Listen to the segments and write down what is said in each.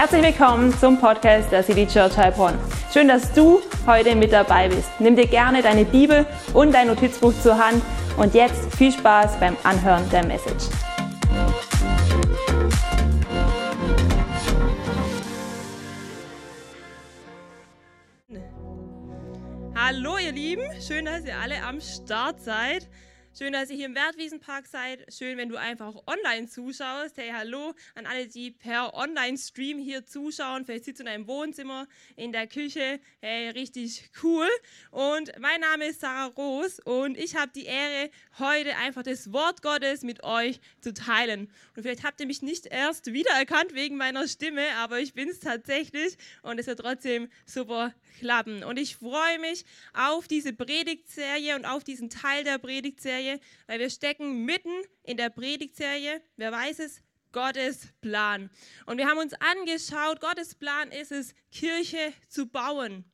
Herzlich willkommen zum Podcast der City Church Heilbronn. Schön, dass du heute mit dabei bist. Nimm dir gerne deine Bibel und dein Notizbuch zur Hand und jetzt viel Spaß beim Anhören der Message. Hallo ihr Lieben, schön, dass ihr alle am Start seid. Schön, dass ihr hier im Wertwiesenpark seid. Schön, wenn du einfach online zuschaust. Hey, hallo an alle, die per Online-Stream hier zuschauen. Vielleicht sitzt du in deinem Wohnzimmer, in der Küche. Hey, richtig cool. Und mein Name ist Sarah Roos und ich habe die Ehre, heute einfach das Wort Gottes mit euch zu teilen. Und vielleicht habt ihr mich nicht erst wiedererkannt wegen meiner Stimme, aber ich bin es tatsächlich und es wird trotzdem super klappen. Und ich freue mich auf diese Predigtserie und auf diesen Teil der Predigtserie weil wir stecken mitten in der Predigtserie. Wer weiß es? Gottes Plan. Und wir haben uns angeschaut, Gottes Plan ist es, Kirche zu bauen.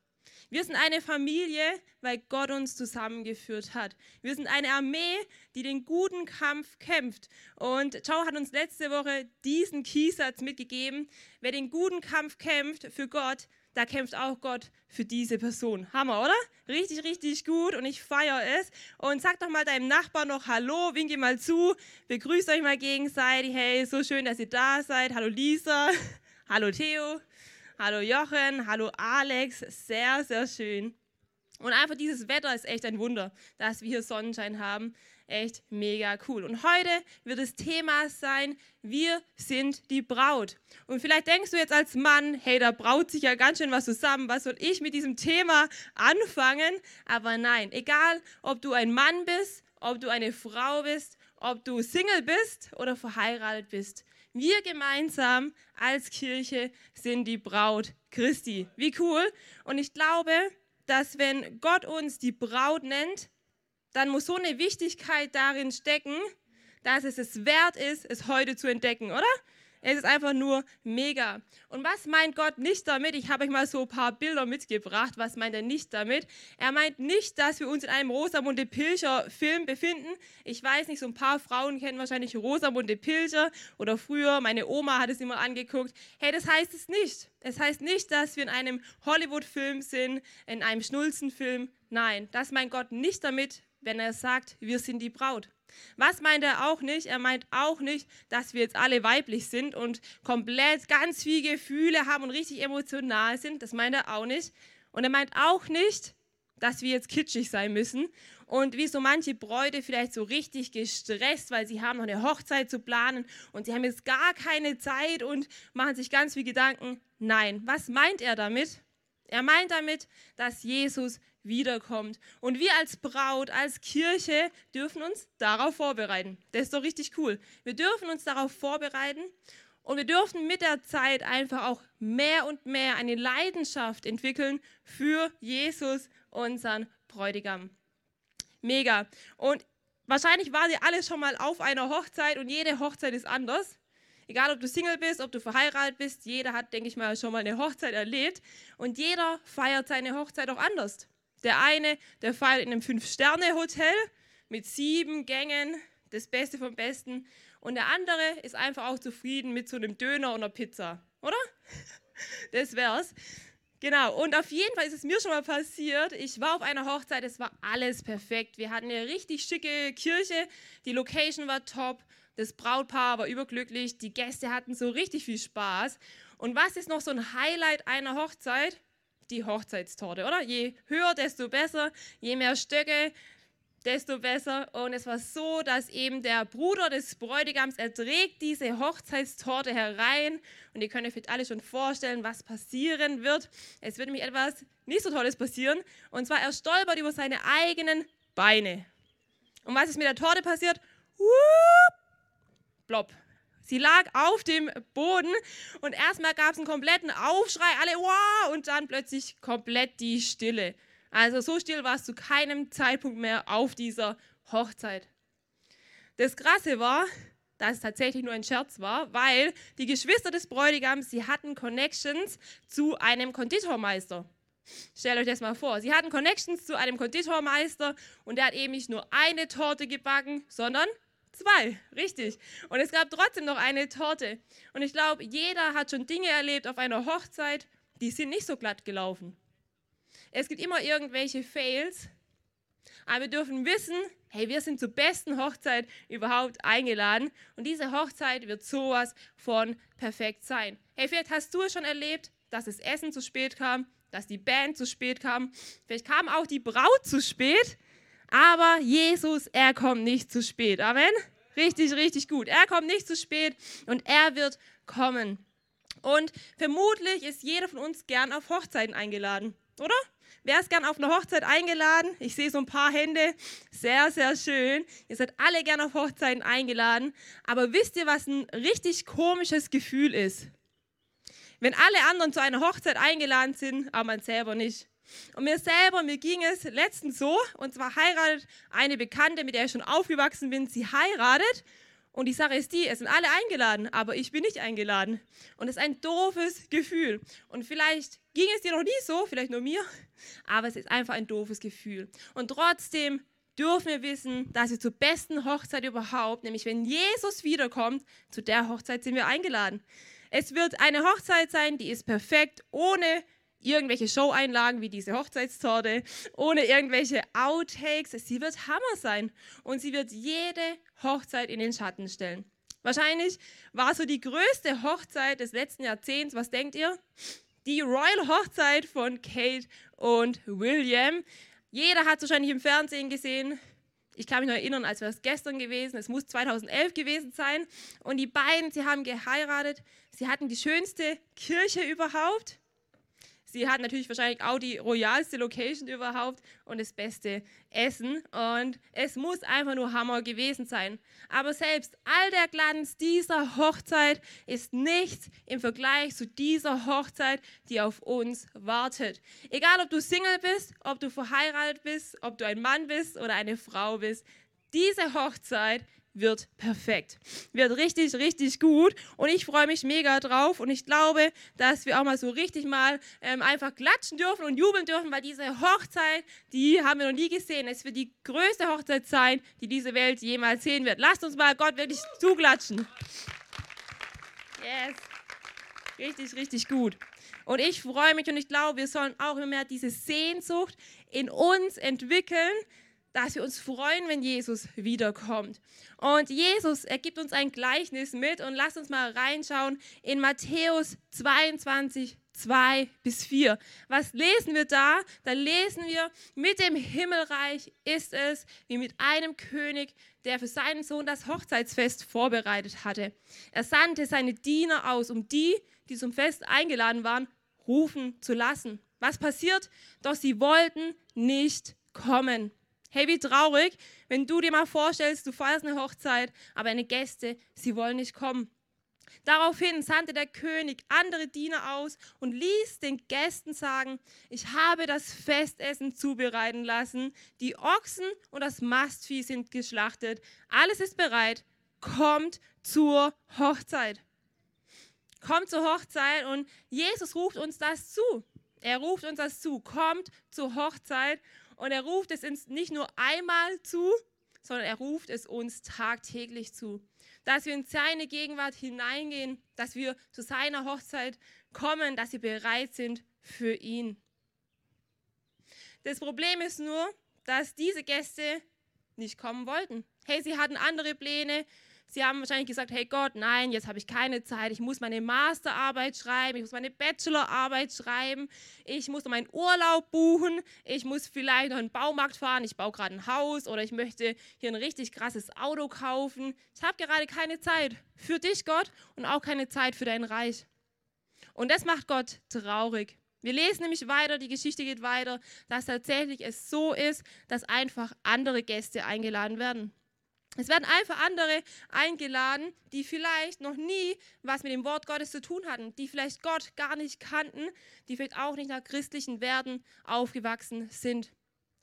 Wir sind eine Familie, weil Gott uns zusammengeführt hat. Wir sind eine Armee, die den guten Kampf kämpft. Und Joe hat uns letzte Woche diesen Kiesatz mitgegeben. Wer den guten Kampf kämpft für Gott, da kämpft auch Gott für diese Person. Hammer, oder? Richtig, richtig gut und ich feiere es. Und sag doch mal deinem Nachbarn noch Hallo, winke mal zu, begrüßt euch mal gegenseitig. Hey, so schön, dass ihr da seid. Hallo Lisa, hallo Theo, hallo Jochen, hallo Alex. Sehr, sehr schön. Und einfach dieses Wetter ist echt ein Wunder, dass wir hier Sonnenschein haben echt mega cool. Und heute wird das Thema sein, wir sind die Braut. Und vielleicht denkst du jetzt als Mann, hey, da braut sich ja ganz schön was zusammen, was soll ich mit diesem Thema anfangen? Aber nein, egal ob du ein Mann bist, ob du eine Frau bist, ob du Single bist oder verheiratet bist. Wir gemeinsam als Kirche sind die Braut Christi. Wie cool. Und ich glaube, dass wenn Gott uns die Braut nennt, dann muss so eine Wichtigkeit darin stecken, dass es es wert ist, es heute zu entdecken, oder? Es ist einfach nur mega. Und was meint Gott nicht damit? Ich habe euch mal so ein paar Bilder mitgebracht. Was meint er nicht damit? Er meint nicht, dass wir uns in einem Rosamunde Pilcher Film befinden. Ich weiß nicht, so ein paar Frauen kennen wahrscheinlich Rosamunde Pilcher oder früher, meine Oma hat es immer angeguckt. Hey, das heißt es nicht. Es heißt nicht, dass wir in einem Hollywood-Film sind, in einem Schnulzenfilm. Nein, das meint Gott nicht damit, wenn er sagt, wir sind die Braut. Was meint er auch nicht? Er meint auch nicht, dass wir jetzt alle weiblich sind und komplett ganz viele Gefühle haben und richtig emotional sind. Das meint er auch nicht. Und er meint auch nicht, dass wir jetzt kitschig sein müssen und wie so manche Bräute vielleicht so richtig gestresst, weil sie haben noch eine Hochzeit zu planen und sie haben jetzt gar keine Zeit und machen sich ganz viel Gedanken. Nein, was meint er damit? Er meint damit, dass Jesus wiederkommt. Und wir als Braut, als Kirche dürfen uns darauf vorbereiten. Das ist doch richtig cool. Wir dürfen uns darauf vorbereiten und wir dürfen mit der Zeit einfach auch mehr und mehr eine Leidenschaft entwickeln für Jesus, unseren Bräutigam. Mega. Und wahrscheinlich war ihr alle schon mal auf einer Hochzeit und jede Hochzeit ist anders. Egal, ob du Single bist, ob du verheiratet bist, jeder hat, denke ich mal, schon mal eine Hochzeit erlebt. Und jeder feiert seine Hochzeit auch anders. Der eine, der feiert in einem Fünf-Sterne-Hotel mit sieben Gängen, das Beste vom Besten. Und der andere ist einfach auch zufrieden mit so einem Döner und einer Pizza, oder? Das wär's. Genau, und auf jeden Fall ist es mir schon mal passiert. Ich war auf einer Hochzeit, es war alles perfekt. Wir hatten eine richtig schicke Kirche, die Location war top, das Brautpaar war überglücklich, die Gäste hatten so richtig viel Spaß. Und was ist noch so ein Highlight einer Hochzeit? Die Hochzeitstorte, oder? Je höher, desto besser, je mehr Stöcke, desto besser. Und es war so, dass eben der Bruder des Bräutigams, er trägt diese Hochzeitstorte herein. Und ihr könnt euch vielleicht alle schon vorstellen, was passieren wird. Es wird nämlich etwas nicht so Tolles passieren. Und zwar, er stolpert über seine eigenen Beine. Und was ist mit der Torte passiert? Whoop, plopp. Sie lag auf dem Boden und erstmal gab es einen kompletten Aufschrei, alle wow, und dann plötzlich komplett die Stille. Also so still war es zu keinem Zeitpunkt mehr auf dieser Hochzeit. Das Krasse war, dass es tatsächlich nur ein Scherz war, weil die Geschwister des Bräutigams, sie hatten Connections zu einem Konditormeister. Stellt euch das mal vor. Sie hatten Connections zu einem Konditormeister und der hat eben nicht nur eine Torte gebacken, sondern Zwei, richtig. Und es gab trotzdem noch eine Torte. Und ich glaube, jeder hat schon Dinge erlebt auf einer Hochzeit, die sind nicht so glatt gelaufen. Es gibt immer irgendwelche Fails, aber wir dürfen wissen, hey, wir sind zur besten Hochzeit überhaupt eingeladen und diese Hochzeit wird sowas von perfekt sein. Hey, vielleicht hast du es schon erlebt, dass das Essen zu spät kam, dass die Band zu spät kam, vielleicht kam auch die Braut zu spät, aber Jesus, er kommt nicht zu spät. Amen. Richtig, richtig gut. Er kommt nicht zu spät und er wird kommen. Und vermutlich ist jeder von uns gern auf Hochzeiten eingeladen, oder? Wer ist gern auf eine Hochzeit eingeladen? Ich sehe so ein paar Hände. Sehr, sehr schön. Ihr seid alle gern auf Hochzeiten eingeladen. Aber wisst ihr, was ein richtig komisches Gefühl ist? Wenn alle anderen zu einer Hochzeit eingeladen sind, aber man selber nicht. Und mir selber, mir ging es letztens so, und zwar heiratet eine Bekannte, mit der ich schon aufgewachsen bin, sie heiratet und die Sache ist die, es sind alle eingeladen, aber ich bin nicht eingeladen. Und es ist ein doofes Gefühl. Und vielleicht ging es dir noch nie so, vielleicht nur mir, aber es ist einfach ein doofes Gefühl. Und trotzdem dürfen wir wissen, dass wir zur besten Hochzeit überhaupt, nämlich wenn Jesus wiederkommt, zu der Hochzeit sind wir eingeladen. Es wird eine Hochzeit sein, die ist perfekt, ohne irgendwelche Show-Einlagen wie diese Hochzeitstorte, ohne irgendwelche Outtakes. Sie wird Hammer sein und sie wird jede Hochzeit in den Schatten stellen. Wahrscheinlich war so die größte Hochzeit des letzten Jahrzehnts, was denkt ihr? Die Royal Hochzeit von Kate und William. Jeder hat es wahrscheinlich im Fernsehen gesehen. Ich kann mich noch erinnern, als wäre es gestern gewesen. Es muss 2011 gewesen sein. Und die beiden, sie haben geheiratet. Sie hatten die schönste Kirche überhaupt. Sie hat natürlich wahrscheinlich auch die royalste Location überhaupt und das beste Essen. Und es muss einfach nur Hammer gewesen sein. Aber selbst all der Glanz dieser Hochzeit ist nichts im Vergleich zu dieser Hochzeit, die auf uns wartet. Egal, ob du Single bist, ob du verheiratet bist, ob du ein Mann bist oder eine Frau bist, diese Hochzeit wird perfekt. Wird richtig, richtig gut. Und ich freue mich mega drauf. Und ich glaube, dass wir auch mal so richtig mal ähm, einfach klatschen dürfen und jubeln dürfen, weil diese Hochzeit, die haben wir noch nie gesehen. Es wird die größte Hochzeit sein, die diese Welt jemals sehen wird. Lasst uns mal Gott wirklich zuklatschen. Yes. Richtig, richtig gut. Und ich freue mich und ich glaube, wir sollen auch immer mehr diese Sehnsucht in uns entwickeln, dass wir uns freuen, wenn Jesus wiederkommt. Und Jesus, er gibt uns ein Gleichnis mit und lasst uns mal reinschauen in Matthäus 22, 2 bis 4. Was lesen wir da? Da lesen wir, mit dem Himmelreich ist es wie mit einem König, der für seinen Sohn das Hochzeitsfest vorbereitet hatte. Er sandte seine Diener aus, um die, die zum Fest eingeladen waren, rufen zu lassen. Was passiert? Doch sie wollten nicht kommen. Hey, wie traurig, wenn du dir mal vorstellst, du feierst eine Hochzeit, aber deine Gäste, sie wollen nicht kommen. Daraufhin sandte der König andere Diener aus und ließ den Gästen sagen, ich habe das Festessen zubereiten lassen, die Ochsen und das Mastvieh sind geschlachtet, alles ist bereit, kommt zur Hochzeit. Kommt zur Hochzeit und Jesus ruft uns das zu. Er ruft uns das zu, kommt zur Hochzeit und er ruft es uns nicht nur einmal zu, sondern er ruft es uns tagtäglich zu. Dass wir in seine Gegenwart hineingehen, dass wir zu seiner Hochzeit kommen, dass wir bereit sind für ihn. Das Problem ist nur, dass diese Gäste nicht kommen wollten. Hey, sie hatten andere Pläne, Sie haben wahrscheinlich gesagt, hey Gott, nein, jetzt habe ich keine Zeit, ich muss meine Masterarbeit schreiben, ich muss meine Bachelorarbeit schreiben, ich muss meinen Urlaub buchen, ich muss vielleicht noch in den Baumarkt fahren, ich baue gerade ein Haus oder ich möchte hier ein richtig krasses Auto kaufen. Ich habe gerade keine Zeit für dich, Gott, und auch keine Zeit für dein Reich. Und das macht Gott traurig. Wir lesen nämlich weiter, die Geschichte geht weiter, dass tatsächlich es so ist, dass einfach andere Gäste eingeladen werden. Es werden einfach andere eingeladen, die vielleicht noch nie was mit dem Wort Gottes zu tun hatten, die vielleicht Gott gar nicht kannten, die vielleicht auch nicht nach christlichen Werten aufgewachsen sind.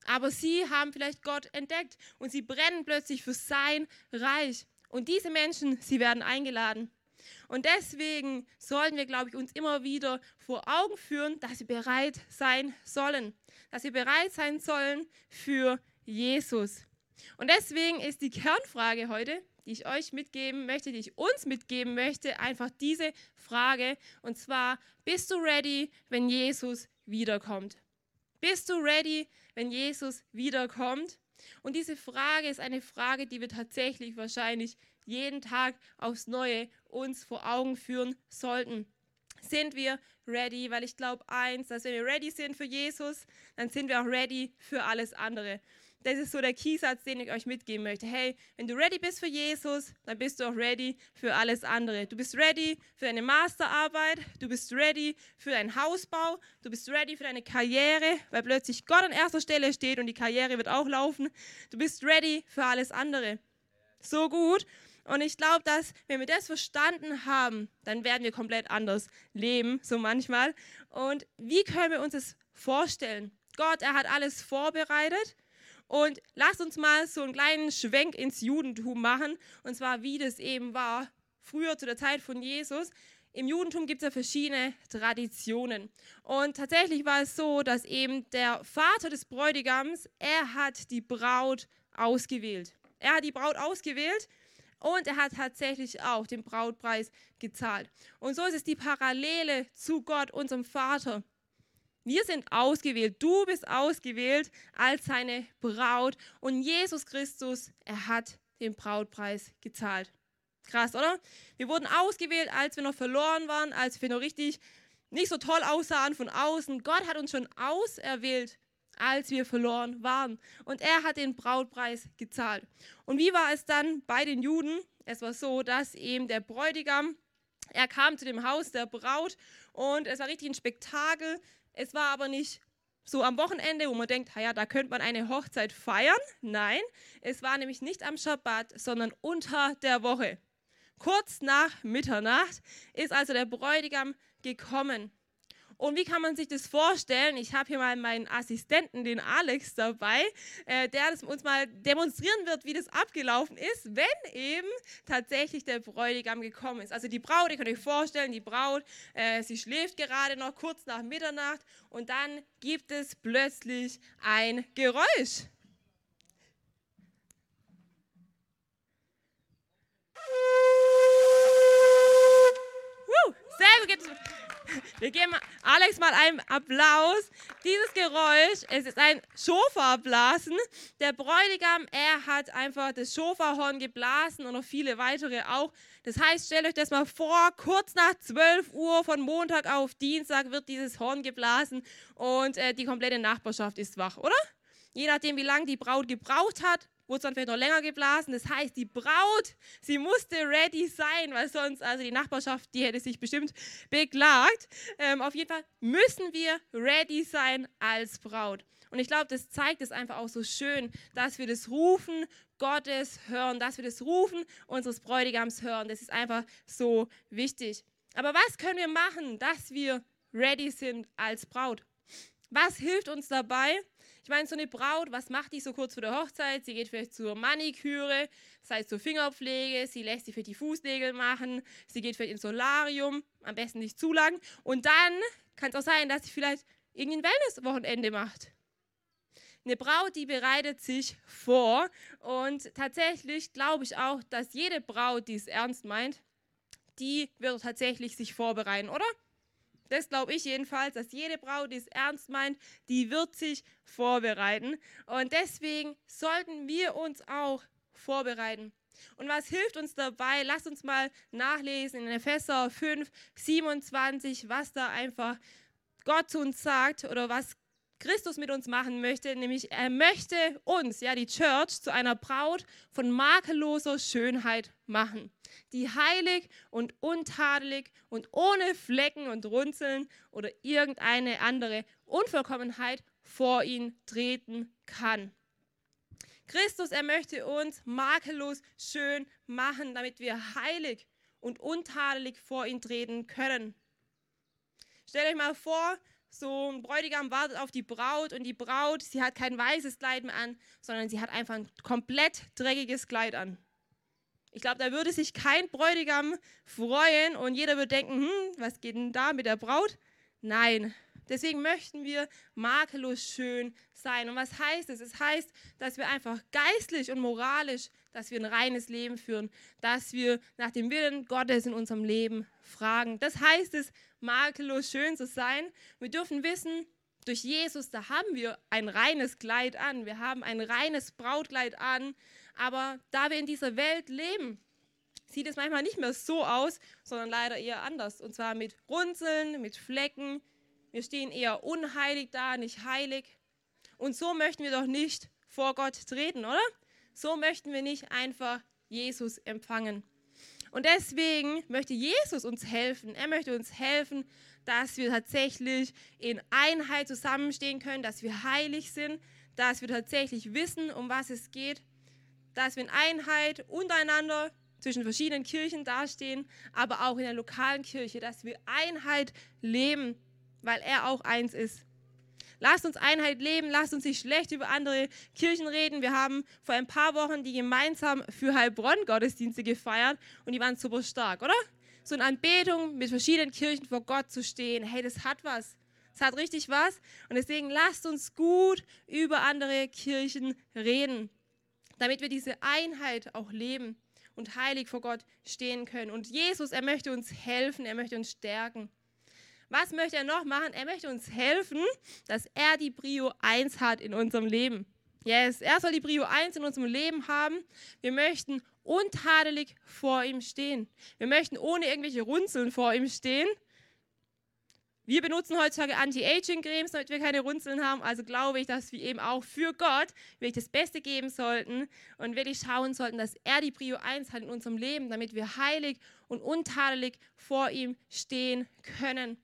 Aber sie haben vielleicht Gott entdeckt und sie brennen plötzlich für sein Reich. Und diese Menschen, sie werden eingeladen. Und deswegen sollten wir, glaube ich, uns immer wieder vor Augen führen, dass sie bereit sein sollen. Dass sie bereit sein sollen für Jesus. Und deswegen ist die Kernfrage heute, die ich euch mitgeben möchte, die ich uns mitgeben möchte, einfach diese Frage. Und zwar, bist du ready, wenn Jesus wiederkommt? Bist du ready, wenn Jesus wiederkommt? Und diese Frage ist eine Frage, die wir tatsächlich wahrscheinlich jeden Tag aufs Neue uns vor Augen führen sollten. Sind wir ready? Weil ich glaube eins, dass wenn wir ready sind für Jesus, dann sind wir auch ready für alles andere. Das ist so der Keysatz, den ich euch mitgeben möchte. Hey, wenn du ready bist für Jesus, dann bist du auch ready für alles andere. Du bist ready für deine Masterarbeit, du bist ready für deinen Hausbau, du bist ready für deine Karriere, weil plötzlich Gott an erster Stelle steht und die Karriere wird auch laufen. Du bist ready für alles andere. So gut. Und ich glaube, dass wenn wir das verstanden haben, dann werden wir komplett anders leben, so manchmal. Und wie können wir uns das vorstellen? Gott, er hat alles vorbereitet und lasst uns mal so einen kleinen Schwenk ins Judentum machen, und zwar wie das eben war früher zu der Zeit von Jesus. Im Judentum gibt es ja verschiedene Traditionen. Und tatsächlich war es so, dass eben der Vater des Bräutigams, er hat die Braut ausgewählt. Er hat die Braut ausgewählt und er hat tatsächlich auch den Brautpreis gezahlt. Und so ist es die Parallele zu Gott, unserem Vater. Wir sind ausgewählt. Du bist ausgewählt als seine Braut. Und Jesus Christus, er hat den Brautpreis gezahlt. Krass, oder? Wir wurden ausgewählt, als wir noch verloren waren, als wir noch richtig nicht so toll aussahen von außen. Gott hat uns schon auserwählt, als wir verloren waren. Und er hat den Brautpreis gezahlt. Und wie war es dann bei den Juden? Es war so, dass eben der Bräutigam, er kam zu dem Haus der Braut und es war richtig ein Spektakel. Es war aber nicht so am Wochenende, wo man denkt, ja, da könnte man eine Hochzeit feiern. Nein, es war nämlich nicht am Schabbat, sondern unter der Woche. Kurz nach Mitternacht ist also der Bräutigam gekommen. Und wie kann man sich das vorstellen? Ich habe hier mal meinen Assistenten, den Alex, dabei, äh, der uns mal demonstrieren wird, wie das abgelaufen ist, wenn eben tatsächlich der Bräutigam gekommen ist. Also die Braut, ihr könnt euch vorstellen, die Braut, äh, sie schläft gerade noch kurz nach Mitternacht und dann gibt es plötzlich ein Geräusch. Woo, sehr gut. Wir geben Alex mal einen Applaus. Dieses Geräusch, es ist ein Schofarblasen. Der Bräutigam, er hat einfach das Schofarhorn geblasen und noch viele weitere auch. Das heißt, stellt euch das mal vor, kurz nach 12 Uhr von Montag auf Dienstag wird dieses Horn geblasen und äh, die komplette Nachbarschaft ist wach, oder? Je nachdem, wie lange die Braut gebraucht hat, wurde es dann vielleicht noch länger geblasen. Das heißt, die Braut, sie musste ready sein, weil sonst, also die Nachbarschaft, die hätte sich bestimmt beklagt. Ähm, auf jeden Fall müssen wir ready sein als Braut. Und ich glaube, das zeigt es einfach auch so schön, dass wir das Rufen Gottes hören, dass wir das Rufen unseres Bräutigams hören. Das ist einfach so wichtig. Aber was können wir machen, dass wir ready sind als Braut? Was hilft uns dabei? Meine, so eine Braut, was macht die so kurz vor der Hochzeit? Sie geht vielleicht zur Maniküre, das heißt zur Fingerpflege, sie lässt sich für die Fußnägel machen, sie geht vielleicht ins Solarium, am besten nicht zu lang. Und dann kann es auch sein, dass sie vielleicht irgendein Wellnesswochenende macht. Eine Braut, die bereitet sich vor. Und tatsächlich glaube ich auch, dass jede Braut, die es ernst meint, die wird tatsächlich sich vorbereiten, oder? Das glaube ich jedenfalls, dass jede Braut, die es ernst meint, die wird sich vorbereiten. Und deswegen sollten wir uns auch vorbereiten. Und was hilft uns dabei? Lasst uns mal nachlesen in Epheser 5, 27, was da einfach Gott zu uns sagt oder was Christus mit uns machen möchte, nämlich er möchte uns, ja die Church, zu einer Braut von makelloser Schönheit machen, die heilig und untadelig und ohne Flecken und Runzeln oder irgendeine andere Unvollkommenheit vor ihn treten kann. Christus, er möchte uns makellos schön machen, damit wir heilig und untadelig vor ihn treten können. Stellt euch mal vor, so ein Bräutigam wartet auf die Braut und die Braut, sie hat kein weißes Kleid mehr an, sondern sie hat einfach ein komplett dreckiges Kleid an. Ich glaube, da würde sich kein Bräutigam freuen und jeder würde denken, hm, was geht denn da mit der Braut? Nein, Deswegen möchten wir makellos schön sein. Und was heißt es? Es heißt, dass wir einfach geistlich und moralisch, dass wir ein reines Leben führen, dass wir nach dem Willen Gottes in unserem Leben fragen. Das heißt es, makellos schön zu sein. Wir dürfen wissen, durch Jesus, da haben wir ein reines Kleid an. Wir haben ein reines Brautkleid an. Aber da wir in dieser Welt leben, sieht es manchmal nicht mehr so aus, sondern leider eher anders. Und zwar mit Runzeln, mit Flecken. Wir stehen eher unheilig da, nicht heilig. Und so möchten wir doch nicht vor Gott treten, oder? So möchten wir nicht einfach Jesus empfangen. Und deswegen möchte Jesus uns helfen. Er möchte uns helfen, dass wir tatsächlich in Einheit zusammenstehen können, dass wir heilig sind, dass wir tatsächlich wissen, um was es geht, dass wir in Einheit untereinander zwischen verschiedenen Kirchen dastehen, aber auch in der lokalen Kirche, dass wir Einheit leben, weil er auch eins ist. Lasst uns Einheit leben, lasst uns nicht schlecht über andere Kirchen reden. Wir haben vor ein paar Wochen die gemeinsam für Heilbronn Gottesdienste gefeiert und die waren super stark, oder? So eine Anbetung mit verschiedenen Kirchen vor Gott zu stehen, hey, das hat was. Das hat richtig was. Und deswegen lasst uns gut über andere Kirchen reden, damit wir diese Einheit auch leben und heilig vor Gott stehen können. Und Jesus, er möchte uns helfen, er möchte uns stärken. Was möchte er noch machen? Er möchte uns helfen, dass er die Brio 1 hat in unserem Leben. Yes, er soll die Brio 1 in unserem Leben haben. Wir möchten untadelig vor ihm stehen. Wir möchten ohne irgendwelche Runzeln vor ihm stehen. Wir benutzen heutzutage Anti-Aging-Cremes, damit wir keine Runzeln haben. Also glaube ich, dass wir eben auch für Gott wirklich das Beste geben sollten und wirklich schauen sollten, dass er die Prio 1 hat in unserem Leben, damit wir heilig und untadelig vor ihm stehen können.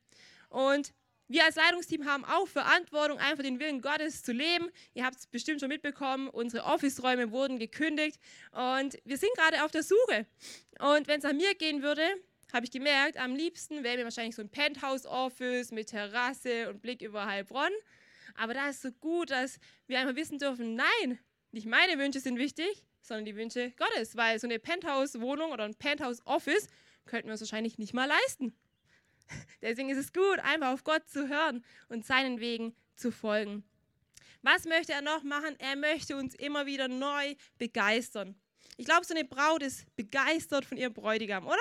Und wir als Leitungsteam haben auch Verantwortung, einfach den Willen Gottes zu leben. Ihr habt es bestimmt schon mitbekommen, unsere Office-Räume wurden gekündigt und wir sind gerade auf der Suche. Und wenn es an mir gehen würde, habe ich gemerkt, am liebsten wäre mir wahrscheinlich so ein Penthouse-Office mit Terrasse und Blick über Heilbronn. Aber da ist so gut, dass wir einfach wissen dürfen, nein, nicht meine Wünsche sind wichtig, sondern die Wünsche Gottes, weil so eine Penthouse-Wohnung oder ein Penthouse-Office könnten wir uns wahrscheinlich nicht mal leisten. Deswegen ist es gut, einfach auf Gott zu hören und seinen Wegen zu folgen. Was möchte er noch machen? Er möchte uns immer wieder neu begeistern. Ich glaube, so eine Braut ist begeistert von ihrem Bräutigam, oder?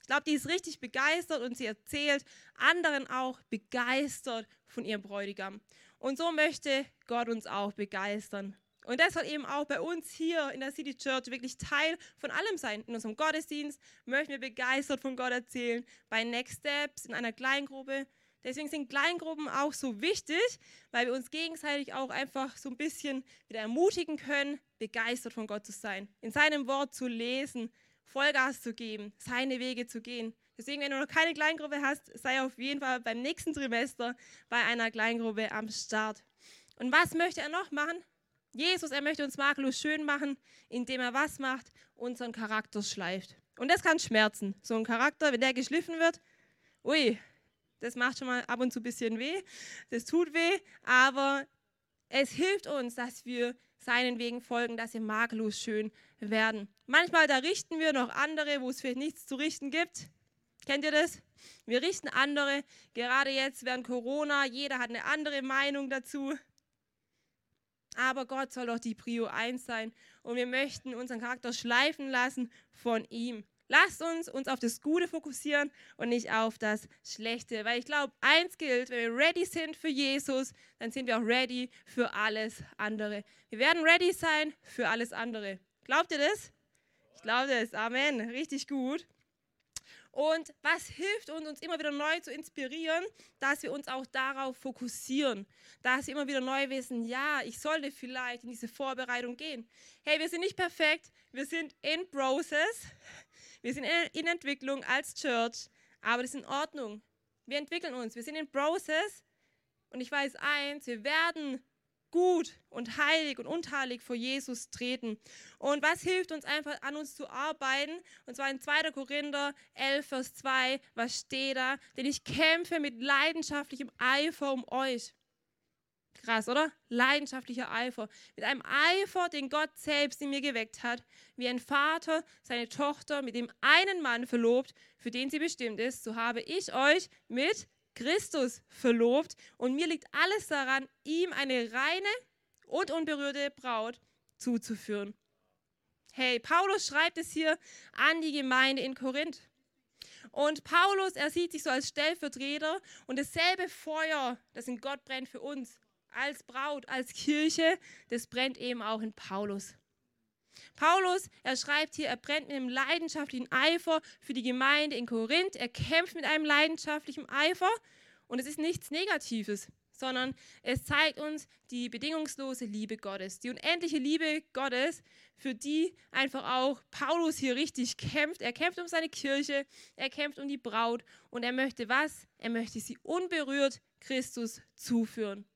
Ich glaube, die ist richtig begeistert und sie erzählt anderen auch begeistert von ihrem Bräutigam. Und so möchte Gott uns auch begeistern. Und das soll eben auch bei uns hier in der City Church wirklich Teil von allem sein. In unserem Gottesdienst möchten wir begeistert von Gott erzählen, bei Next Steps, in einer Kleingruppe. Deswegen sind Kleingruppen auch so wichtig, weil wir uns gegenseitig auch einfach so ein bisschen wieder ermutigen können, begeistert von Gott zu sein, in seinem Wort zu lesen, Vollgas zu geben, seine Wege zu gehen. Deswegen, wenn du noch keine Kleingruppe hast, sei auf jeden Fall beim nächsten Trimester bei einer Kleingruppe am Start. Und was möchte er noch machen? Jesus, er möchte uns makellos schön machen, indem er was macht? Unseren Charakter schleift. Und das kann schmerzen. So ein Charakter, wenn der geschliffen wird, ui, das macht schon mal ab und zu ein bisschen weh. Das tut weh, aber es hilft uns, dass wir seinen Wegen folgen, dass wir makellos schön werden. Manchmal, da richten wir noch andere, wo es vielleicht nichts zu richten gibt. Kennt ihr das? Wir richten andere, gerade jetzt während Corona, jeder hat eine andere Meinung dazu. Aber Gott soll doch die Prio 1 sein und wir möchten unseren Charakter schleifen lassen von ihm. Lasst uns uns auf das Gute fokussieren und nicht auf das Schlechte, weil ich glaube, eins gilt, wenn wir ready sind für Jesus, dann sind wir auch ready für alles andere. Wir werden ready sein für alles andere. Glaubt ihr das? Ich glaube das. Amen. Richtig gut. Und was hilft uns, uns immer wieder neu zu inspirieren, dass wir uns auch darauf fokussieren, dass wir immer wieder neu wissen, ja, ich sollte vielleicht in diese Vorbereitung gehen. Hey, wir sind nicht perfekt, wir sind in Process, wir sind in Entwicklung als Church, aber das ist in Ordnung. Wir entwickeln uns, wir sind in Process und ich weiß eins, wir werden gut und heilig und unteilig vor Jesus treten. Und was hilft uns einfach an uns zu arbeiten? Und zwar in 2. Korinther 11, Vers 2, was steht da? Denn ich kämpfe mit leidenschaftlichem Eifer um euch. Krass, oder? Leidenschaftlicher Eifer. Mit einem Eifer, den Gott selbst in mir geweckt hat, wie ein Vater seine Tochter mit dem einen Mann verlobt, für den sie bestimmt ist, so habe ich euch mit Christus verlobt und mir liegt alles daran, ihm eine reine und unberührte Braut zuzuführen. Hey, Paulus schreibt es hier an die Gemeinde in Korinth. Und Paulus, er sieht sich so als Stellvertreter und dasselbe Feuer, das in Gott brennt für uns, als Braut, als Kirche, das brennt eben auch in Paulus. Paulus, er schreibt hier, er brennt mit einem leidenschaftlichen Eifer für die Gemeinde in Korinth. Er kämpft mit einem leidenschaftlichen Eifer und es ist nichts Negatives, sondern es zeigt uns die bedingungslose Liebe Gottes, die unendliche Liebe Gottes, für die einfach auch Paulus hier richtig kämpft. Er kämpft um seine Kirche, er kämpft um die Braut und er möchte was? Er möchte sie unberührt Christus zuführen.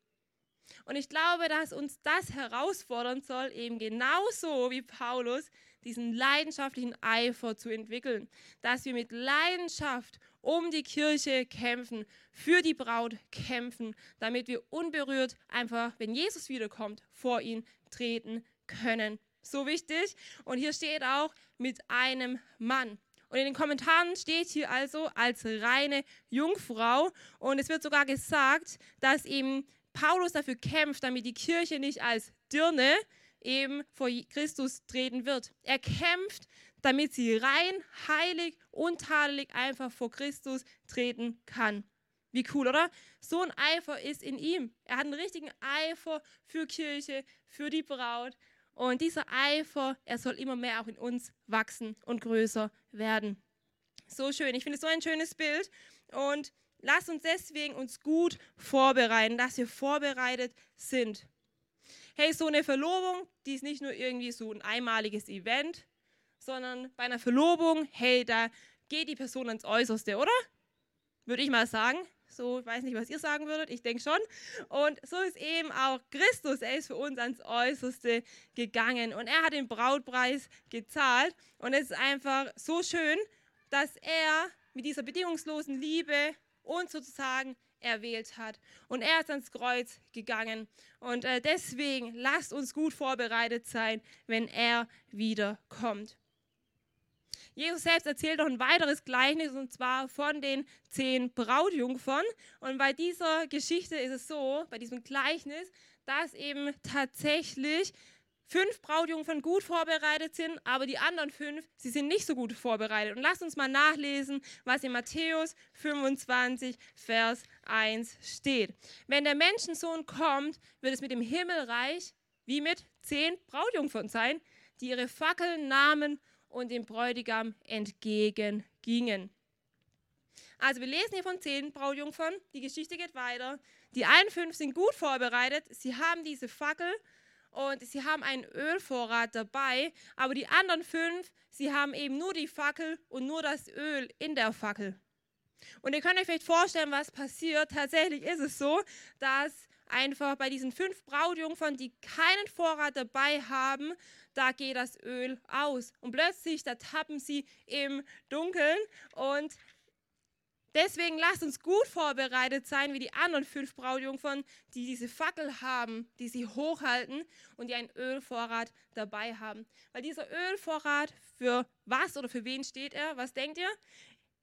Und ich glaube, dass uns das herausfordern soll, eben genauso wie Paulus, diesen leidenschaftlichen Eifer zu entwickeln. Dass wir mit Leidenschaft um die Kirche kämpfen, für die Braut kämpfen, damit wir unberührt einfach, wenn Jesus wiederkommt, vor ihn treten können. So wichtig. Und hier steht auch mit einem Mann. Und in den Kommentaren steht hier also als reine Jungfrau. Und es wird sogar gesagt, dass eben Paulus dafür kämpft, damit die Kirche nicht als Dirne eben vor Christus treten wird. Er kämpft, damit sie rein, heilig, untadelig einfach vor Christus treten kann. Wie cool, oder? So ein Eifer ist in ihm. Er hat einen richtigen Eifer für Kirche, für die Braut. Und dieser Eifer, er soll immer mehr auch in uns wachsen und größer werden. So schön. Ich finde es so ein schönes Bild. Und Lass uns deswegen uns gut vorbereiten, dass wir vorbereitet sind. Hey, so eine Verlobung, die ist nicht nur irgendwie so ein einmaliges Event, sondern bei einer Verlobung, hey, da geht die Person ans Äußerste, oder? Würde ich mal sagen. So, ich weiß nicht, was ihr sagen würdet, ich denke schon. Und so ist eben auch Christus, er ist für uns ans Äußerste gegangen und er hat den Brautpreis gezahlt. Und es ist einfach so schön, dass er mit dieser bedingungslosen Liebe uns sozusagen erwählt hat. Und er ist ans Kreuz gegangen. Und äh, deswegen lasst uns gut vorbereitet sein, wenn er wiederkommt. Jesus selbst erzählt noch ein weiteres Gleichnis und zwar von den zehn Brautjungfern. Und bei dieser Geschichte ist es so, bei diesem Gleichnis, dass eben tatsächlich fünf Brautjungfern gut vorbereitet sind, aber die anderen fünf, sie sind nicht so gut vorbereitet. Und lasst uns mal nachlesen, was in Matthäus 25, Vers 1 steht. Wenn der Menschensohn kommt, wird es mit dem Himmelreich wie mit zehn Brautjungfern sein, die ihre Fackeln nahmen und dem Bräutigam entgegengingen. Also wir lesen hier von zehn Brautjungfern, die Geschichte geht weiter. Die einen fünf sind gut vorbereitet, sie haben diese Fackel und sie haben einen Ölvorrat dabei, aber die anderen fünf, sie haben eben nur die Fackel und nur das Öl in der Fackel. Und ihr könnt euch vielleicht vorstellen, was passiert. Tatsächlich ist es so, dass einfach bei diesen fünf Brautjungfern, die keinen Vorrat dabei haben, da geht das Öl aus. Und plötzlich, da tappen sie im Dunkeln und Deswegen lasst uns gut vorbereitet sein, wie die anderen fünf Brautjungfern, die diese Fackel haben, die sie hochhalten und die einen Ölvorrat dabei haben. Weil dieser Ölvorrat für was oder für wen steht er? Was denkt ihr?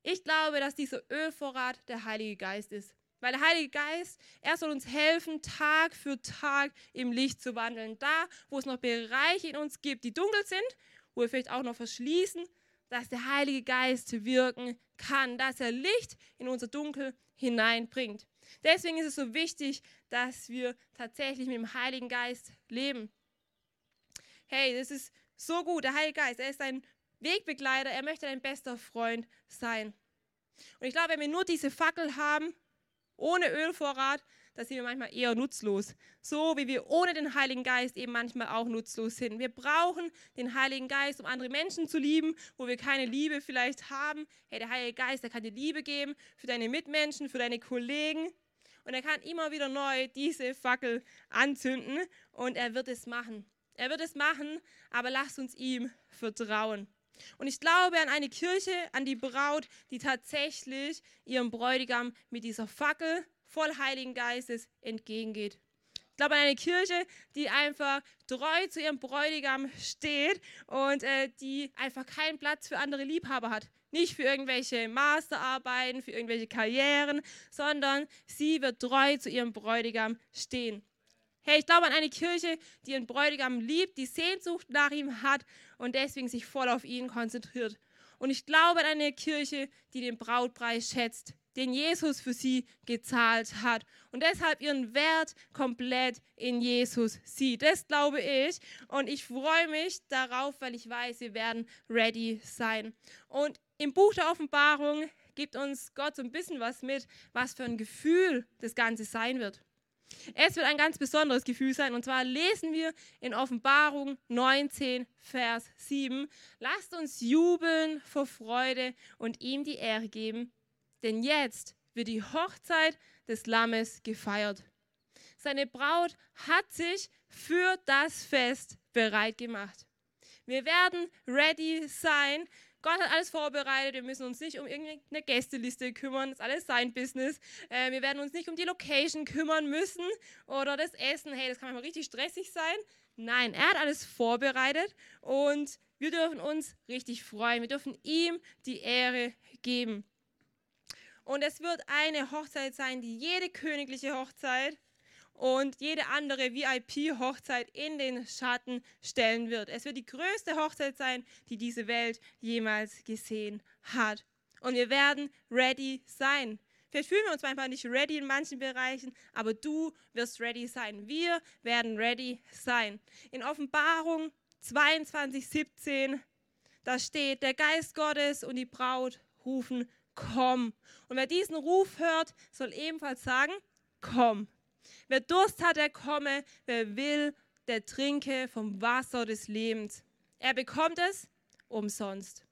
Ich glaube, dass dieser Ölvorrat der Heilige Geist ist. Weil der Heilige Geist, er soll uns helfen, Tag für Tag im Licht zu wandeln. Da, wo es noch Bereiche in uns gibt, die dunkel sind, wo wir vielleicht auch noch verschließen, dass der Heilige Geist wirken kann, dass er Licht in unser Dunkel hineinbringt. Deswegen ist es so wichtig, dass wir tatsächlich mit dem Heiligen Geist leben. Hey, das ist so gut. Der Heilige Geist, er ist ein Wegbegleiter, er möchte dein bester Freund sein. Und ich glaube, wenn wir nur diese Fackel haben, ohne Ölvorrat, da sind wir manchmal eher nutzlos. So wie wir ohne den Heiligen Geist eben manchmal auch nutzlos sind. Wir brauchen den Heiligen Geist, um andere Menschen zu lieben, wo wir keine Liebe vielleicht haben. Hey, der Heilige Geist, der kann dir Liebe geben für deine Mitmenschen, für deine Kollegen. Und er kann immer wieder neu diese Fackel anzünden und er wird es machen. Er wird es machen, aber lasst uns ihm vertrauen. Und ich glaube an eine Kirche, an die Braut, die tatsächlich ihrem Bräutigam mit dieser Fackel voll Heiligen Geistes entgegengeht. Ich glaube an eine Kirche, die einfach treu zu ihrem Bräutigam steht und äh, die einfach keinen Platz für andere Liebhaber hat. Nicht für irgendwelche Masterarbeiten, für irgendwelche Karrieren, sondern sie wird treu zu ihrem Bräutigam stehen. Hey, ich glaube an eine Kirche, die ihren Bräutigam liebt, die Sehnsucht nach ihm hat und deswegen sich voll auf ihn konzentriert. Und ich glaube an eine Kirche, die den Brautpreis schätzt, den Jesus für sie gezahlt hat und deshalb ihren Wert komplett in Jesus sieht. Das glaube ich und ich freue mich darauf, weil ich weiß, wir werden ready sein. Und im Buch der Offenbarung gibt uns Gott so ein bisschen was mit, was für ein Gefühl das Ganze sein wird. Es wird ein ganz besonderes Gefühl sein. Und zwar lesen wir in Offenbarung 19, Vers 7. Lasst uns jubeln vor Freude und ihm die Ehre geben, denn jetzt wird die Hochzeit des Lammes gefeiert. Seine Braut hat sich für das Fest bereit gemacht. Wir werden ready sein. Gott hat alles vorbereitet. Wir müssen uns nicht um irgendeine Gästeliste kümmern. Das ist alles sein Business. Äh, wir werden uns nicht um die Location kümmern müssen oder das Essen. Hey, das kann manchmal richtig stressig sein. Nein, er hat alles vorbereitet und wir dürfen uns richtig freuen. Wir dürfen ihm die Ehre geben. Und es wird eine Hochzeit sein, die jede königliche Hochzeit und jede andere VIP-Hochzeit in den Schatten stellen wird. Es wird die größte Hochzeit sein, die diese Welt jemals gesehen hat. Und wir werden ready sein. Vielleicht fühlen wir uns manchmal nicht ready in manchen Bereichen, aber du wirst ready sein. Wir werden ready sein. In Offenbarung 22, 17, da steht, der Geist Gottes und die Braut rufen komm. Und wer diesen Ruf hört, soll ebenfalls sagen, komm. Wer Durst hat, der komme. Wer will, der trinke vom Wasser des Lebens. Er bekommt es umsonst.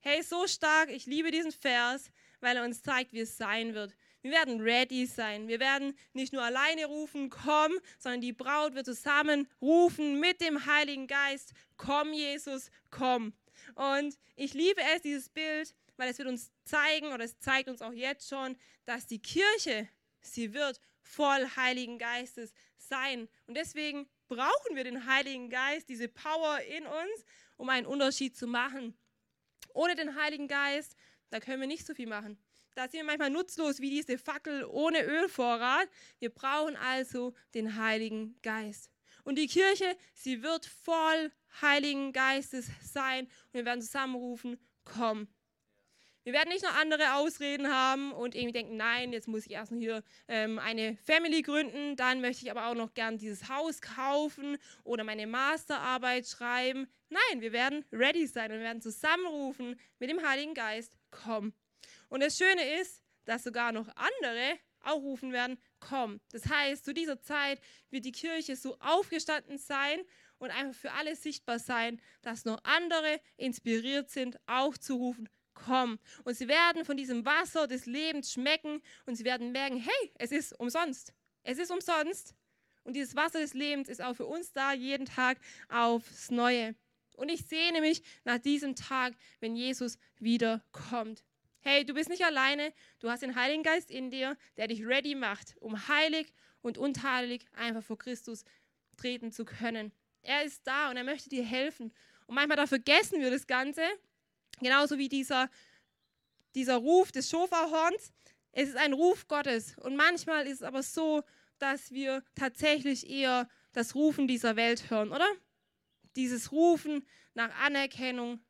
Hey, so stark, ich liebe diesen Vers, weil er uns zeigt, wie es sein wird. Wir werden ready sein. Wir werden nicht nur alleine rufen, komm, sondern die Braut wird zusammen rufen mit dem Heiligen Geist, komm Jesus, komm. Und ich liebe es, dieses Bild, weil es wird uns zeigen oder es zeigt uns auch jetzt schon, dass die Kirche, sie wird voll Heiligen Geistes sein. Und deswegen brauchen wir den Heiligen Geist, diese Power in uns, um einen Unterschied zu machen. Ohne den Heiligen Geist, da können wir nicht so viel machen. Da sind wir manchmal nutzlos wie diese Fackel ohne Ölvorrat. Wir brauchen also den Heiligen Geist. Und die Kirche, sie wird voll Heiligen Geistes sein. Und wir werden zusammenrufen, komm. Wir werden nicht noch andere Ausreden haben und irgendwie denken, nein, jetzt muss ich erst noch hier ähm, eine Family gründen, dann möchte ich aber auch noch gern dieses Haus kaufen oder meine Masterarbeit schreiben. Nein, wir werden ready sein und werden zusammenrufen mit dem Heiligen Geist, komm. Und das Schöne ist, dass sogar noch andere auch rufen werden, komm. Das heißt, zu dieser Zeit wird die Kirche so aufgestanden sein und einfach für alle sichtbar sein, dass noch andere inspiriert sind, auch zu rufen, komm. Und sie werden von diesem Wasser des Lebens schmecken und sie werden merken, hey, es ist umsonst. Es ist umsonst. Und dieses Wasser des Lebens ist auch für uns da jeden Tag aufs Neue. Und ich sehne mich nach diesem Tag, wenn Jesus wiederkommt. Hey, du bist nicht alleine. Du hast den Heiligen Geist in dir, der dich ready macht, um heilig und untadelig einfach vor Christus treten zu können. Er ist da und er möchte dir helfen. Und manchmal da vergessen wir das Ganze Genauso wie dieser, dieser Ruf des Schofahorns. Es ist ein Ruf Gottes. Und manchmal ist es aber so, dass wir tatsächlich eher das Rufen dieser Welt hören, oder? Dieses Rufen nach Anerkennung,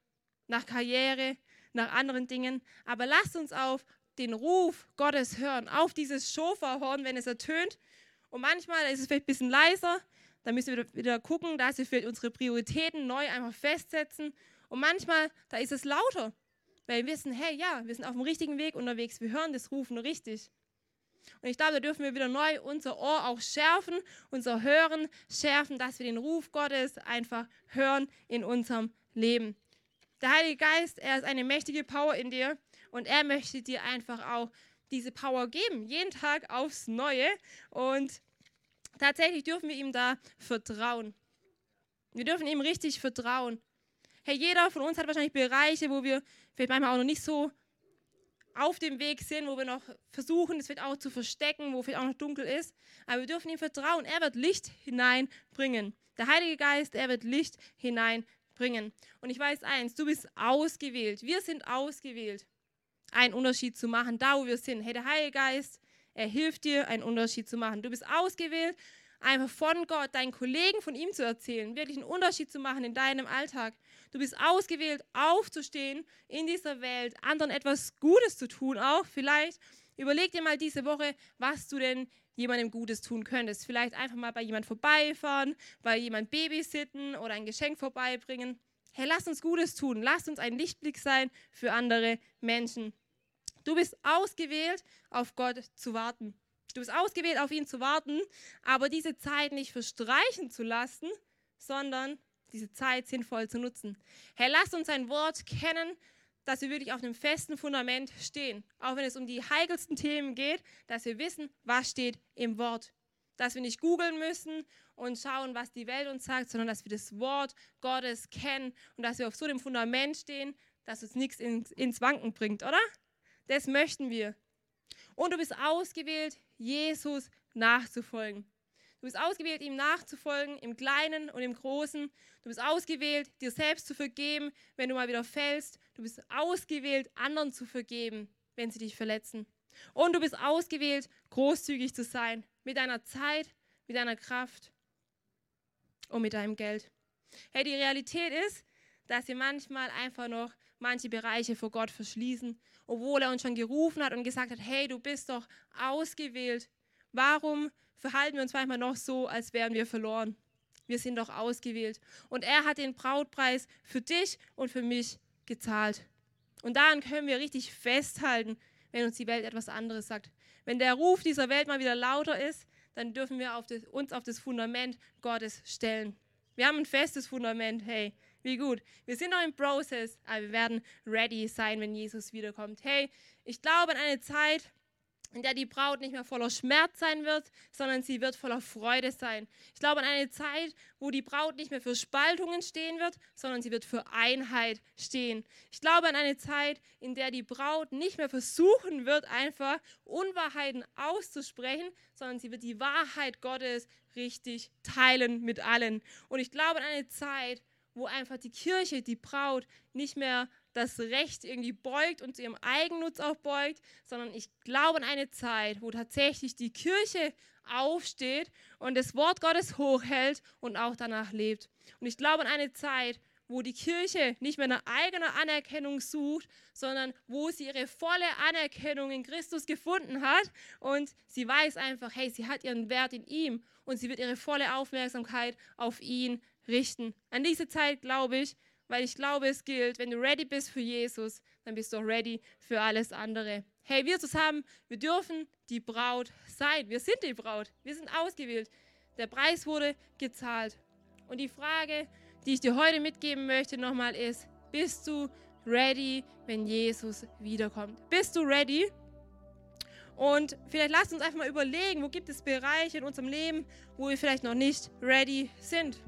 nach Karriere, nach anderen Dingen. Aber lasst uns auf den Ruf Gottes hören, auf dieses Schofahorn, wenn es ertönt. Und manchmal ist es vielleicht ein bisschen leiser. Da müssen wir wieder gucken, dass wir vielleicht unsere Prioritäten neu einfach festsetzen und manchmal, da ist es lauter, weil wir wissen, hey, ja, wir sind auf dem richtigen Weg unterwegs, wir hören das Rufen richtig. Und ich glaube, da dürfen wir wieder neu unser Ohr auch schärfen, unser Hören schärfen, dass wir den Ruf Gottes einfach hören in unserem Leben. Der Heilige Geist, er ist eine mächtige Power in dir und er möchte dir einfach auch diese Power geben, jeden Tag aufs Neue. Und tatsächlich dürfen wir ihm da vertrauen. Wir dürfen ihm richtig vertrauen. Hey, jeder von uns hat wahrscheinlich Bereiche, wo wir vielleicht manchmal auch noch nicht so auf dem Weg sind, wo wir noch versuchen, es wird auch zu verstecken, wo vielleicht auch noch dunkel ist. Aber wir dürfen ihm vertrauen. Er wird Licht hineinbringen. Der Heilige Geist, er wird Licht hineinbringen. Und ich weiß eins, du bist ausgewählt. Wir sind ausgewählt, einen Unterschied zu machen, da wo wir sind. Hey, der Heilige Geist, er hilft dir, einen Unterschied zu machen. Du bist ausgewählt, einfach von Gott, deinen Kollegen von ihm zu erzählen, wirklich einen Unterschied zu machen in deinem Alltag. Du bist ausgewählt, aufzustehen in dieser Welt, anderen etwas Gutes zu tun, auch vielleicht. Überleg dir mal diese Woche, was du denn jemandem Gutes tun könntest. Vielleicht einfach mal bei jemand vorbeifahren, bei jemand babysitten oder ein Geschenk vorbeibringen. Hey, lass uns Gutes tun. Lass uns ein Lichtblick sein für andere Menschen. Du bist ausgewählt, auf Gott zu warten. Du bist ausgewählt, auf ihn zu warten, aber diese Zeit nicht verstreichen zu lassen, sondern diese Zeit sinnvoll zu nutzen. Herr, lass uns sein Wort kennen, dass wir wirklich auf einem festen Fundament stehen. Auch wenn es um die heikelsten Themen geht, dass wir wissen, was steht im Wort. Dass wir nicht googeln müssen und schauen, was die Welt uns sagt, sondern dass wir das Wort Gottes kennen und dass wir auf so einem Fundament stehen, dass uns nichts ins Wanken bringt, oder? Das möchten wir. Und du bist ausgewählt, Jesus nachzufolgen. Du bist ausgewählt, ihm nachzufolgen, im Kleinen und im Großen. Du bist ausgewählt, dir selbst zu vergeben, wenn du mal wieder fällst. Du bist ausgewählt, anderen zu vergeben, wenn sie dich verletzen. Und du bist ausgewählt, großzügig zu sein mit deiner Zeit, mit deiner Kraft und mit deinem Geld. Hey, die Realität ist, dass wir manchmal einfach noch manche Bereiche vor Gott verschließen, obwohl er uns schon gerufen hat und gesagt hat, hey, du bist doch ausgewählt. Warum verhalten wir uns manchmal noch so, als wären wir verloren? Wir sind doch ausgewählt. Und er hat den Brautpreis für dich und für mich gezahlt. Und daran können wir richtig festhalten, wenn uns die Welt etwas anderes sagt. Wenn der Ruf dieser Welt mal wieder lauter ist, dann dürfen wir auf das, uns auf das Fundament Gottes stellen. Wir haben ein festes Fundament, hey. Wie gut. Wir sind noch im Prozess, aber wir werden ready sein, wenn Jesus wiederkommt. Hey, ich glaube an eine Zeit, in der die Braut nicht mehr voller Schmerz sein wird, sondern sie wird voller Freude sein. Ich glaube an eine Zeit, wo die Braut nicht mehr für Spaltungen stehen wird, sondern sie wird für Einheit stehen. Ich glaube an eine Zeit, in der die Braut nicht mehr versuchen wird, einfach Unwahrheiten auszusprechen, sondern sie wird die Wahrheit Gottes richtig teilen mit allen. Und ich glaube an eine Zeit, wo einfach die Kirche, die Braut, nicht mehr das Recht irgendwie beugt und zu ihrem Eigennutz auch beugt, sondern ich glaube an eine Zeit, wo tatsächlich die Kirche aufsteht und das Wort Gottes hochhält und auch danach lebt. Und ich glaube an eine Zeit, wo die Kirche nicht mehr eine eigene Anerkennung sucht, sondern wo sie ihre volle Anerkennung in Christus gefunden hat und sie weiß einfach, hey, sie hat ihren Wert in ihm und sie wird ihre volle Aufmerksamkeit auf ihn richten. An diese Zeit glaube ich, weil ich glaube, es gilt, wenn du ready bist für Jesus, dann bist du auch ready für alles andere. Hey, wir zusammen, wir dürfen die Braut sein. Wir sind die Braut. Wir sind ausgewählt. Der Preis wurde gezahlt. Und die Frage, die ich dir heute mitgeben möchte, nochmal ist, bist du ready, wenn Jesus wiederkommt? Bist du ready? Und vielleicht lasst uns einfach mal überlegen, wo gibt es Bereiche in unserem Leben, wo wir vielleicht noch nicht ready sind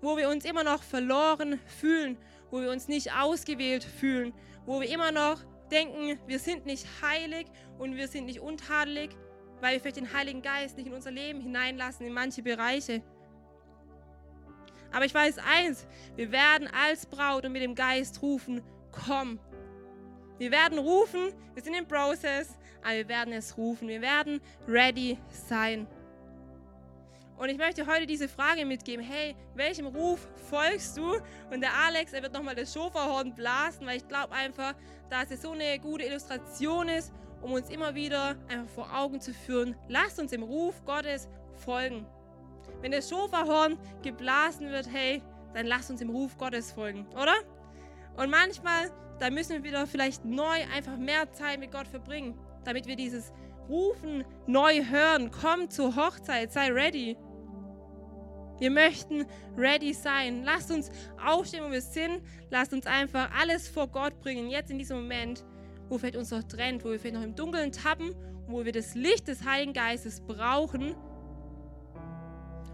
wo wir uns immer noch verloren fühlen, wo wir uns nicht ausgewählt fühlen, wo wir immer noch denken, wir sind nicht heilig und wir sind nicht untadelig, weil wir vielleicht den Heiligen Geist nicht in unser Leben hineinlassen, in manche Bereiche. Aber ich weiß eins, wir werden als Braut und mit dem Geist rufen, komm. Wir werden rufen, wir sind im Prozess, aber wir werden es rufen, wir werden ready sein. Und ich möchte heute diese Frage mitgeben: Hey, welchem Ruf folgst du? Und der Alex, er wird nochmal das Schofahorn blasen, weil ich glaube einfach, dass es so eine gute Illustration ist, um uns immer wieder einfach vor Augen zu führen. Lasst uns dem Ruf Gottes folgen. Wenn das Schofahorn geblasen wird, hey, dann lasst uns dem Ruf Gottes folgen, oder? Und manchmal, da müssen wir wieder vielleicht neu einfach mehr Zeit mit Gott verbringen, damit wir dieses Rufen neu hören. Komm zur Hochzeit, sei ready. Wir möchten ready sein. Lasst uns aufstehen, wo wir sind. Lasst uns einfach alles vor Gott bringen. Jetzt in diesem Moment, wo vielleicht uns noch trennt, wo wir vielleicht noch im Dunkeln tappen, wo wir das Licht des Heiligen Geistes brauchen,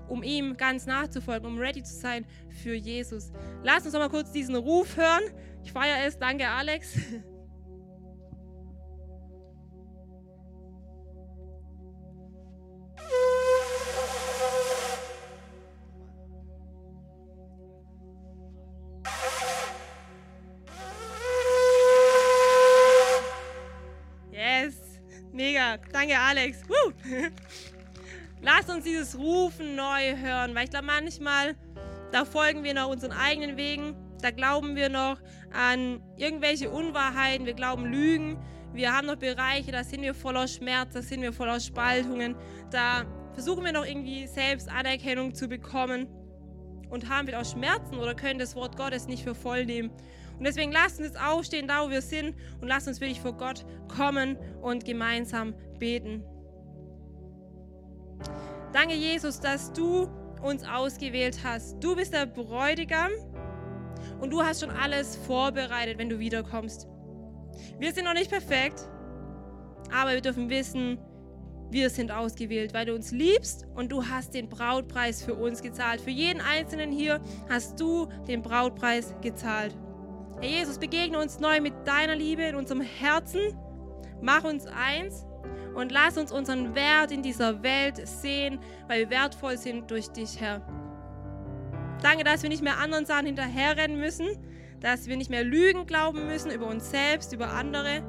um ihm ganz nachzufolgen, um ready zu sein für Jesus. Lasst uns noch mal kurz diesen Ruf hören. Ich feiere es. Danke, Alex. Danke, Alex. Woo. Lass uns dieses Rufen neu hören, weil ich glaube, manchmal, da folgen wir noch unseren eigenen Wegen. Da glauben wir noch an irgendwelche Unwahrheiten. Wir glauben Lügen. Wir haben noch Bereiche, da sind wir voller Schmerz, da sind wir voller Spaltungen. Da versuchen wir noch irgendwie selbst Anerkennung zu bekommen und haben wir auch Schmerzen oder können das Wort Gottes nicht für voll nehmen. Und deswegen lasst uns jetzt aufstehen, da wo wir sind, und lasst uns wirklich vor Gott kommen und gemeinsam beten. Danke, Jesus, dass du uns ausgewählt hast. Du bist der Bräutigam und du hast schon alles vorbereitet, wenn du wiederkommst. Wir sind noch nicht perfekt, aber wir dürfen wissen, wir sind ausgewählt, weil du uns liebst und du hast den Brautpreis für uns gezahlt. Für jeden Einzelnen hier hast du den Brautpreis gezahlt. Herr Jesus, begegne uns neu mit deiner Liebe in unserem Herzen. Mach uns eins und lass uns unseren Wert in dieser Welt sehen, weil wir wertvoll sind durch dich, Herr. Danke, dass wir nicht mehr anderen Sachen hinterherrennen müssen, dass wir nicht mehr Lügen glauben müssen über uns selbst, über andere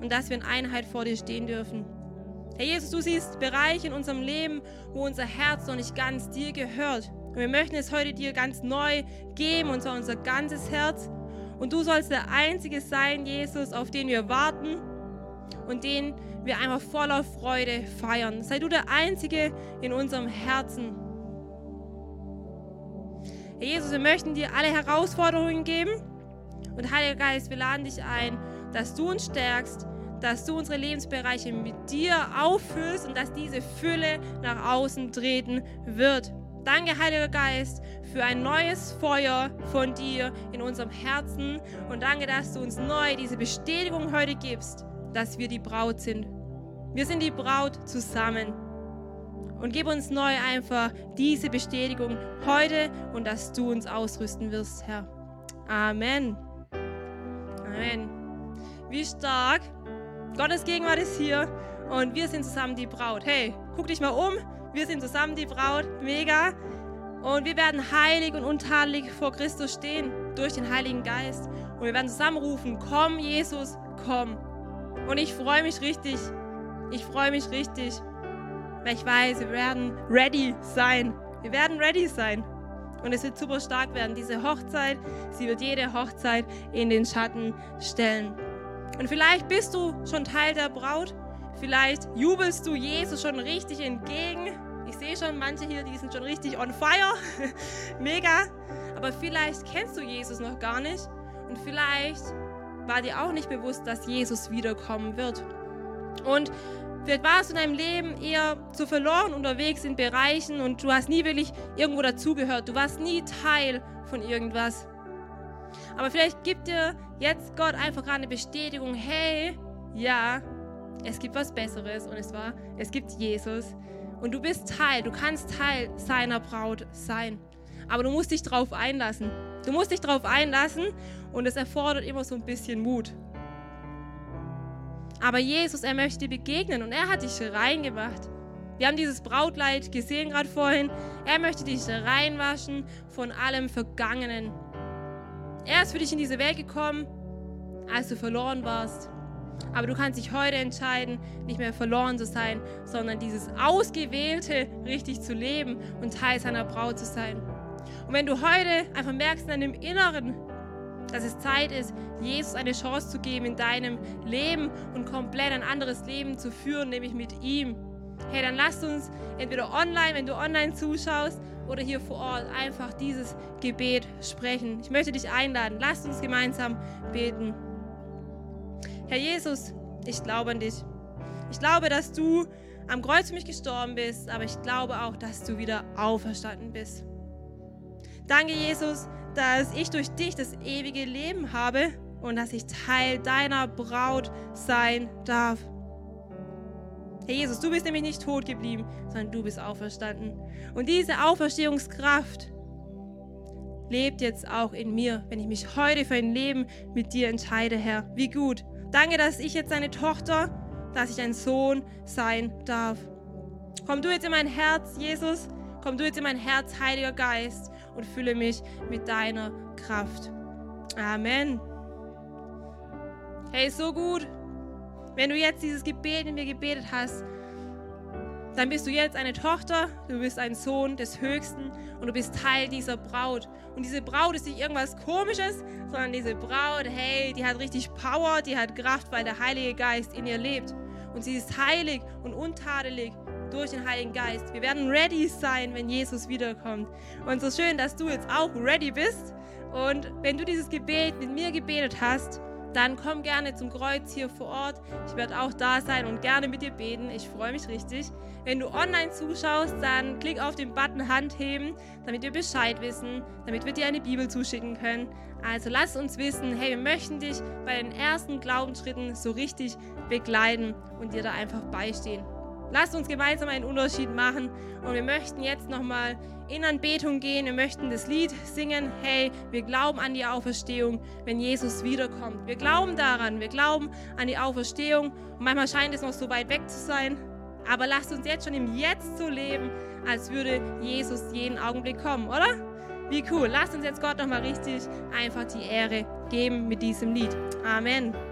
und dass wir in Einheit vor dir stehen dürfen. Herr Jesus, du siehst Bereiche in unserem Leben, wo unser Herz noch nicht ganz dir gehört. Und wir möchten es heute dir ganz neu geben, und zwar unser ganzes Herz. Und du sollst der Einzige sein, Jesus, auf den wir warten und den wir einfach voller Freude feiern. Sei du der Einzige in unserem Herzen. Herr Jesus, wir möchten dir alle Herausforderungen geben. Und Heiliger Geist, wir laden dich ein, dass du uns stärkst, dass du unsere Lebensbereiche mit dir auffüllst und dass diese Fülle nach außen treten wird. Danke, Heiliger Geist, für ein neues Feuer von dir in unserem Herzen und danke, dass du uns neu diese Bestätigung heute gibst, dass wir die Braut sind. Wir sind die Braut zusammen. Und gib uns neu einfach diese Bestätigung heute und dass du uns ausrüsten wirst, Herr. Amen. Amen. Wie stark. Gottes Gegenwart ist hier und wir sind zusammen die Braut. Hey, guck dich mal um. Wir sind zusammen die Braut. Mega. Und wir werden heilig und untadelig vor Christus stehen durch den Heiligen Geist. Und wir werden zusammen rufen, komm Jesus, komm. Und ich freue mich richtig. Ich freue mich richtig, weil ich weiß, wir werden ready sein. Wir werden ready sein. Und es wird super stark werden. Diese Hochzeit, sie wird jede Hochzeit in den Schatten stellen. Und vielleicht bist du schon Teil der Braut. Vielleicht jubelst du Jesus schon richtig entgegen. Ich sehe schon manche hier, die sind schon richtig on fire. Mega. Aber vielleicht kennst du Jesus noch gar nicht. Und vielleicht war dir auch nicht bewusst, dass Jesus wiederkommen wird. Und vielleicht warst du in deinem Leben eher zu verloren unterwegs in Bereichen und du hast nie wirklich irgendwo dazugehört. Du warst nie Teil von irgendwas. Aber vielleicht gibt dir jetzt Gott einfach gerade eine Bestätigung, hey, ja, es gibt was Besseres und es war, es gibt Jesus und du bist Teil, du kannst Teil seiner Braut sein. Aber du musst dich darauf einlassen. Du musst dich darauf einlassen und es erfordert immer so ein bisschen Mut. Aber Jesus, er möchte dir begegnen und er hat dich reingemacht. Wir haben dieses Brautkleid gesehen gerade vorhin. Er möchte dich reinwaschen von allem Vergangenen. Er ist für dich in diese Welt gekommen, als du verloren warst. Aber du kannst dich heute entscheiden, nicht mehr verloren zu sein, sondern dieses Ausgewählte richtig zu leben und Teil seiner Braut zu sein. Und wenn du heute einfach merkst in deinem Inneren, dass es Zeit ist, Jesus eine Chance zu geben in deinem Leben und komplett ein anderes Leben zu führen, nämlich mit ihm, hey, dann lass uns entweder online, wenn du online zuschaust, oder hier vor Ort einfach dieses Gebet sprechen. Ich möchte dich einladen. Lasst uns gemeinsam beten. Herr Jesus, ich glaube an dich. Ich glaube, dass du am Kreuz für mich gestorben bist, aber ich glaube auch, dass du wieder auferstanden bist. Danke, Jesus, dass ich durch dich das ewige Leben habe und dass ich Teil deiner Braut sein darf. Herr Jesus, du bist nämlich nicht tot geblieben, sondern du bist auferstanden. Und diese Auferstehungskraft lebt jetzt auch in mir, wenn ich mich heute für ein Leben mit dir entscheide, Herr. Wie gut. Danke, dass ich jetzt deine Tochter, dass ich ein Sohn sein darf. Komm du jetzt in mein Herz, Jesus. Komm du jetzt in mein Herz, Heiliger Geist, und fülle mich mit deiner Kraft. Amen. Hey, so gut. Wenn du jetzt dieses Gebet in mir gebetet hast, dann bist du jetzt eine Tochter, du bist ein Sohn des Höchsten und du bist Teil dieser Braut. Und diese Braut ist nicht irgendwas Komisches, sondern diese Braut, hey, die hat richtig Power, die hat Kraft, weil der Heilige Geist in ihr lebt. Und sie ist heilig und untadelig durch den Heiligen Geist. Wir werden ready sein, wenn Jesus wiederkommt. Und so schön, dass du jetzt auch ready bist. Und wenn du dieses Gebet mit mir gebetet hast, dann komm gerne zum Kreuz hier vor Ort. Ich werde auch da sein und gerne mit dir beten. Ich freue mich richtig. Wenn du online zuschaust, dann klick auf den Button Handheben, damit wir Bescheid wissen, damit wir dir eine Bibel zuschicken können. Also lass uns wissen, hey, wir möchten dich bei den ersten Glaubensschritten so richtig begleiten und dir da einfach beistehen. Lasst uns gemeinsam einen Unterschied machen und wir möchten jetzt nochmal in Anbetung gehen. Wir möchten das Lied singen. Hey, wir glauben an die Auferstehung, wenn Jesus wiederkommt. Wir glauben daran. Wir glauben an die Auferstehung. Und manchmal scheint es noch so weit weg zu sein. Aber lasst uns jetzt schon im Jetzt so leben, als würde Jesus jeden Augenblick kommen, oder? Wie cool. Lasst uns jetzt Gott nochmal richtig einfach die Ehre geben mit diesem Lied. Amen.